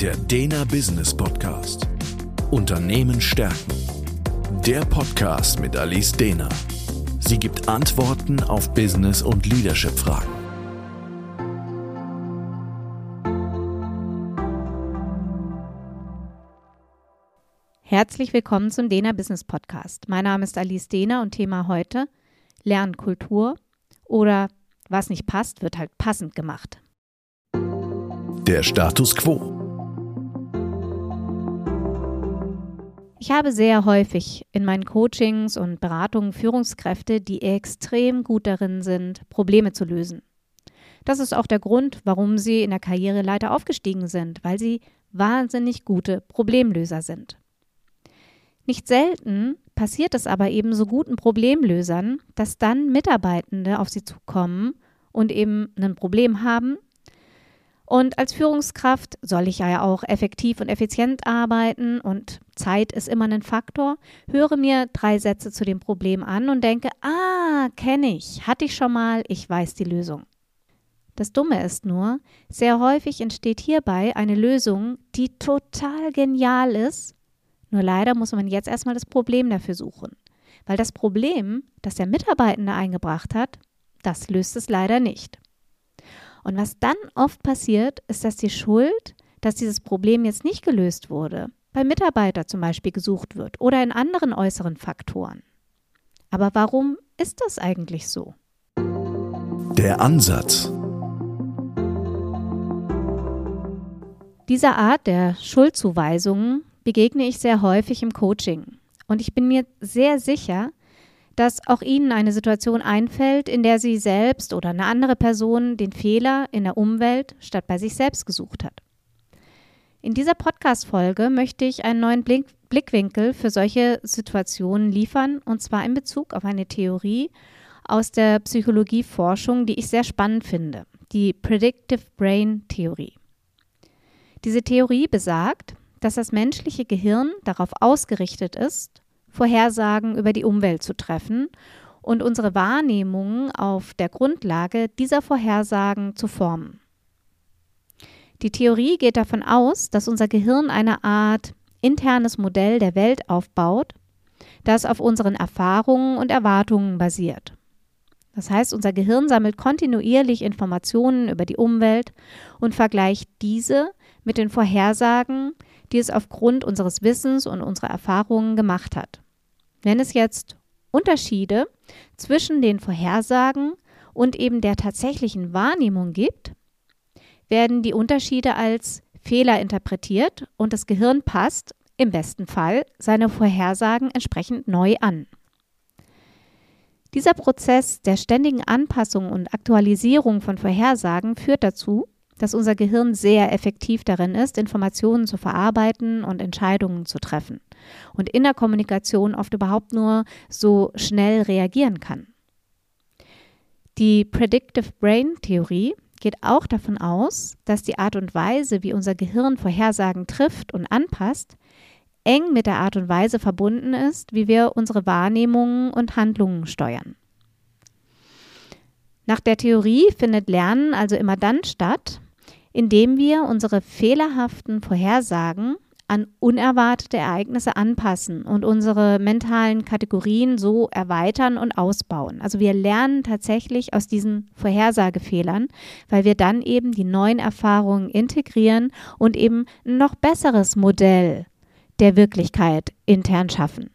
Der Dena Business Podcast. Unternehmen stärken. Der Podcast mit Alice Dena. Sie gibt Antworten auf Business- und Leadership-Fragen. Herzlich willkommen zum Dena Business Podcast. Mein Name ist Alice Dena und Thema heute Lernkultur oder was nicht passt, wird halt passend gemacht. Der Status quo. Ich habe sehr häufig in meinen Coachings und Beratungen Führungskräfte, die extrem gut darin sind, Probleme zu lösen. Das ist auch der Grund, warum sie in der Karriereleiter aufgestiegen sind, weil sie wahnsinnig gute Problemlöser sind. Nicht selten passiert es aber eben so guten Problemlösern, dass dann Mitarbeitende auf sie zukommen und eben ein Problem haben und als Führungskraft soll ich ja auch effektiv und effizient arbeiten und Zeit ist immer ein Faktor. Höre mir drei Sätze zu dem Problem an und denke, ah, kenne ich, hatte ich schon mal, ich weiß die Lösung. Das Dumme ist nur, sehr häufig entsteht hierbei eine Lösung, die total genial ist, nur leider muss man jetzt erstmal das Problem dafür suchen. Weil das Problem, das der Mitarbeitende eingebracht hat, das löst es leider nicht. Und was dann oft passiert, ist, dass die Schuld, dass dieses Problem jetzt nicht gelöst wurde, beim Mitarbeiter zum Beispiel gesucht wird oder in anderen äußeren Faktoren. Aber warum ist das eigentlich so? Der Ansatz. Dieser Art der Schuldzuweisungen begegne ich sehr häufig im Coaching. Und ich bin mir sehr sicher, dass auch Ihnen eine Situation einfällt, in der Sie selbst oder eine andere Person den Fehler in der Umwelt statt bei sich selbst gesucht hat. In dieser Podcast-Folge möchte ich einen neuen Blick Blickwinkel für solche Situationen liefern, und zwar in Bezug auf eine Theorie aus der Psychologieforschung, die ich sehr spannend finde, die Predictive Brain Theorie. Diese Theorie besagt, dass das menschliche Gehirn darauf ausgerichtet ist, Vorhersagen über die Umwelt zu treffen und unsere Wahrnehmungen auf der Grundlage dieser Vorhersagen zu formen. Die Theorie geht davon aus, dass unser Gehirn eine Art internes Modell der Welt aufbaut, das auf unseren Erfahrungen und Erwartungen basiert. Das heißt, unser Gehirn sammelt kontinuierlich Informationen über die Umwelt und vergleicht diese mit den Vorhersagen, die es aufgrund unseres Wissens und unserer Erfahrungen gemacht hat. Wenn es jetzt Unterschiede zwischen den Vorhersagen und eben der tatsächlichen Wahrnehmung gibt, werden die Unterschiede als Fehler interpretiert und das Gehirn passt im besten Fall seine Vorhersagen entsprechend neu an. Dieser Prozess der ständigen Anpassung und Aktualisierung von Vorhersagen führt dazu, dass unser Gehirn sehr effektiv darin ist, Informationen zu verarbeiten und Entscheidungen zu treffen und in der Kommunikation oft überhaupt nur so schnell reagieren kann. Die Predictive Brain Theorie geht auch davon aus, dass die Art und Weise, wie unser Gehirn Vorhersagen trifft und anpasst, eng mit der Art und Weise verbunden ist, wie wir unsere Wahrnehmungen und Handlungen steuern. Nach der Theorie findet Lernen also immer dann statt, indem wir unsere fehlerhaften Vorhersagen an unerwartete Ereignisse anpassen und unsere mentalen Kategorien so erweitern und ausbauen. Also wir lernen tatsächlich aus diesen Vorhersagefehlern, weil wir dann eben die neuen Erfahrungen integrieren und eben ein noch besseres Modell der Wirklichkeit intern schaffen.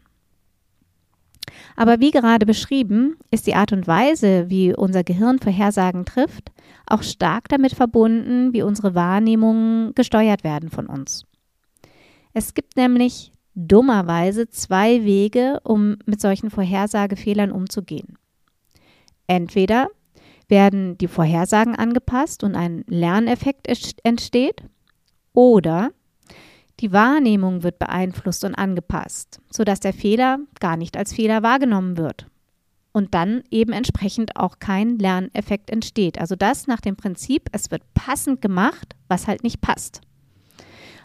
Aber wie gerade beschrieben, ist die Art und Weise, wie unser Gehirn Vorhersagen trifft, auch stark damit verbunden, wie unsere Wahrnehmungen gesteuert werden von uns. Es gibt nämlich dummerweise zwei Wege, um mit solchen Vorhersagefehlern umzugehen. Entweder werden die Vorhersagen angepasst und ein Lerneffekt entsteht, oder die Wahrnehmung wird beeinflusst und angepasst, sodass der Fehler gar nicht als Fehler wahrgenommen wird und dann eben entsprechend auch kein Lerneffekt entsteht. Also das nach dem Prinzip, es wird passend gemacht, was halt nicht passt.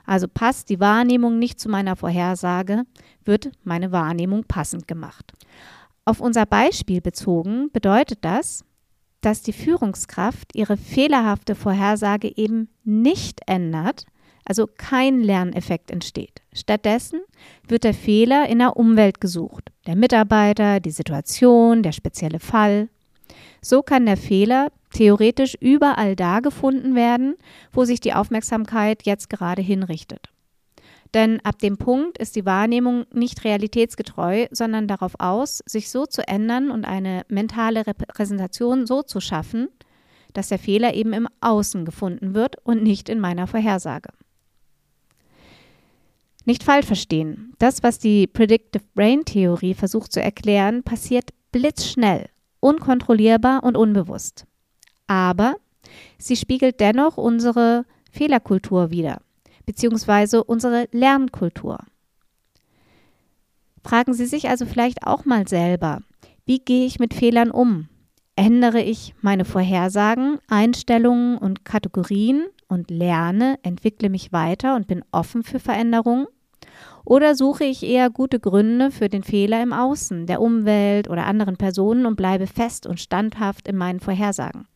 Also passt die Wahrnehmung nicht zu meiner Vorhersage, wird meine Wahrnehmung passend gemacht. Auf unser Beispiel bezogen bedeutet das, dass die Führungskraft ihre fehlerhafte Vorhersage eben nicht ändert, also kein Lerneffekt entsteht. Stattdessen wird der Fehler in der Umwelt gesucht. Der Mitarbeiter, die Situation, der spezielle Fall. So kann der Fehler theoretisch überall da gefunden werden, wo sich die Aufmerksamkeit jetzt gerade hinrichtet. Denn ab dem Punkt ist die Wahrnehmung nicht realitätsgetreu, sondern darauf aus, sich so zu ändern und eine mentale Repräsentation so zu schaffen, dass der Fehler eben im Außen gefunden wird und nicht in meiner Vorhersage. Nicht falsch verstehen. Das, was die Predictive Brain Theorie versucht zu erklären, passiert blitzschnell, unkontrollierbar und unbewusst. Aber sie spiegelt dennoch unsere Fehlerkultur wider, beziehungsweise unsere Lernkultur. Fragen Sie sich also vielleicht auch mal selber, wie gehe ich mit Fehlern um? Ändere ich meine Vorhersagen, Einstellungen und Kategorien und lerne, entwickle mich weiter und bin offen für Veränderungen? Oder suche ich eher gute Gründe für den Fehler im Außen, der Umwelt oder anderen Personen und bleibe fest und standhaft in meinen Vorhersagen?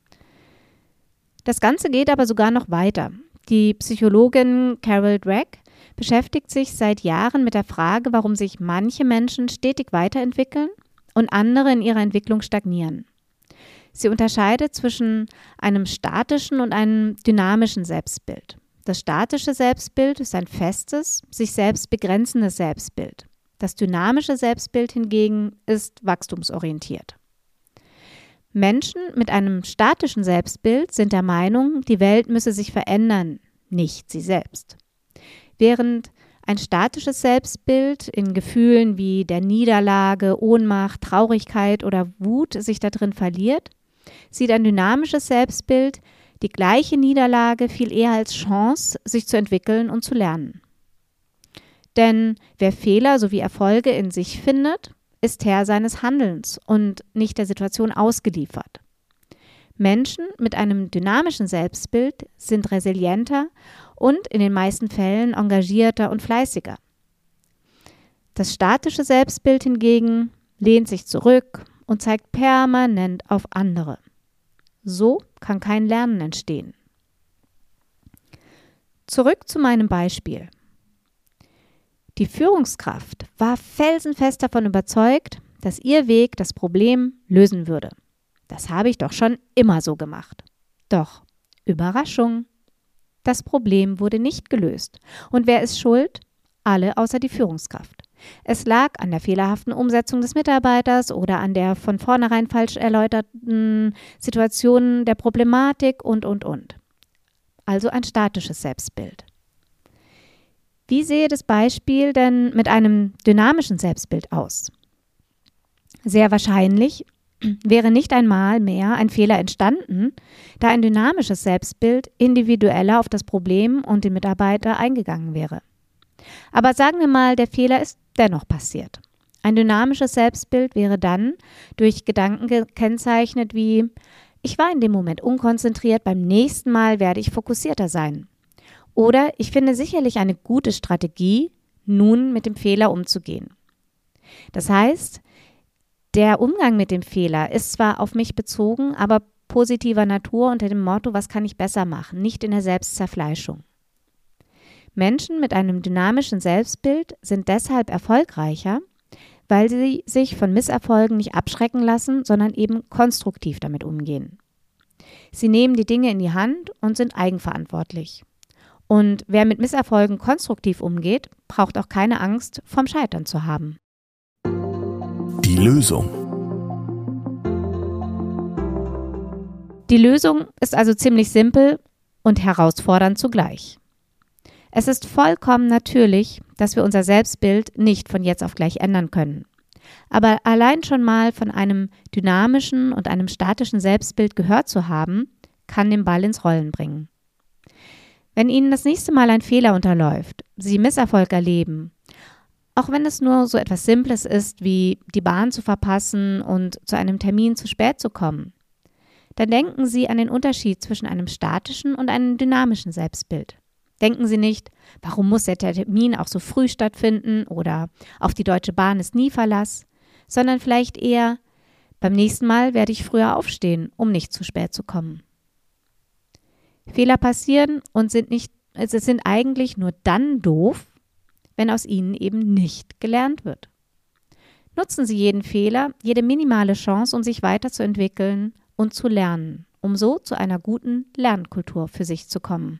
Das Ganze geht aber sogar noch weiter. Die Psychologin Carol Drake beschäftigt sich seit Jahren mit der Frage, warum sich manche Menschen stetig weiterentwickeln und andere in ihrer Entwicklung stagnieren. Sie unterscheidet zwischen einem statischen und einem dynamischen Selbstbild. Das statische Selbstbild ist ein festes, sich selbst begrenzendes Selbstbild. Das dynamische Selbstbild hingegen ist wachstumsorientiert. Menschen mit einem statischen Selbstbild sind der Meinung, die Welt müsse sich verändern, nicht sie selbst. Während ein statisches Selbstbild in Gefühlen wie der Niederlage, Ohnmacht, Traurigkeit oder Wut sich darin verliert, sieht ein dynamisches Selbstbild die gleiche Niederlage viel eher als Chance, sich zu entwickeln und zu lernen. Denn wer Fehler sowie Erfolge in sich findet, ist Herr seines Handelns und nicht der Situation ausgeliefert. Menschen mit einem dynamischen Selbstbild sind resilienter und in den meisten Fällen engagierter und fleißiger. Das statische Selbstbild hingegen lehnt sich zurück und zeigt permanent auf andere. So kann kein Lernen entstehen. Zurück zu meinem Beispiel. Die Führungskraft war felsenfest davon überzeugt, dass ihr Weg das Problem lösen würde. Das habe ich doch schon immer so gemacht. Doch, Überraschung. Das Problem wurde nicht gelöst. Und wer ist schuld? Alle außer die Führungskraft. Es lag an der fehlerhaften Umsetzung des Mitarbeiters oder an der von vornherein falsch erläuterten Situation der Problematik und, und, und. Also ein statisches Selbstbild. Wie sehe das Beispiel denn mit einem dynamischen Selbstbild aus? Sehr wahrscheinlich wäre nicht einmal mehr ein Fehler entstanden, da ein dynamisches Selbstbild individueller auf das Problem und den Mitarbeiter eingegangen wäre. Aber sagen wir mal, der Fehler ist dennoch passiert. Ein dynamisches Selbstbild wäre dann durch Gedanken gekennzeichnet wie ich war in dem Moment unkonzentriert, beim nächsten Mal werde ich fokussierter sein. Oder ich finde sicherlich eine gute Strategie, nun mit dem Fehler umzugehen. Das heißt, der Umgang mit dem Fehler ist zwar auf mich bezogen, aber positiver Natur unter dem Motto, was kann ich besser machen, nicht in der Selbstzerfleischung. Menschen mit einem dynamischen Selbstbild sind deshalb erfolgreicher, weil sie sich von Misserfolgen nicht abschrecken lassen, sondern eben konstruktiv damit umgehen. Sie nehmen die Dinge in die Hand und sind eigenverantwortlich. Und wer mit Misserfolgen konstruktiv umgeht, braucht auch keine Angst, vom Scheitern zu haben. Die Lösung. Die Lösung ist also ziemlich simpel und herausfordernd zugleich. Es ist vollkommen natürlich, dass wir unser Selbstbild nicht von jetzt auf gleich ändern können. Aber allein schon mal von einem dynamischen und einem statischen Selbstbild gehört zu haben, kann den Ball ins Rollen bringen. Wenn Ihnen das nächste Mal ein Fehler unterläuft, Sie Misserfolg erleben, auch wenn es nur so etwas Simples ist, wie die Bahn zu verpassen und zu einem Termin zu spät zu kommen, dann denken Sie an den Unterschied zwischen einem statischen und einem dynamischen Selbstbild. Denken Sie nicht, warum muss der Termin auch so früh stattfinden oder auf die Deutsche Bahn ist nie Verlass, sondern vielleicht eher, beim nächsten Mal werde ich früher aufstehen, um nicht zu spät zu kommen. Fehler passieren und sind nicht sie sind eigentlich nur dann doof, wenn aus ihnen eben nicht gelernt wird. Nutzen Sie jeden Fehler, jede minimale Chance, um sich weiterzuentwickeln und zu lernen, um so zu einer guten Lernkultur für sich zu kommen.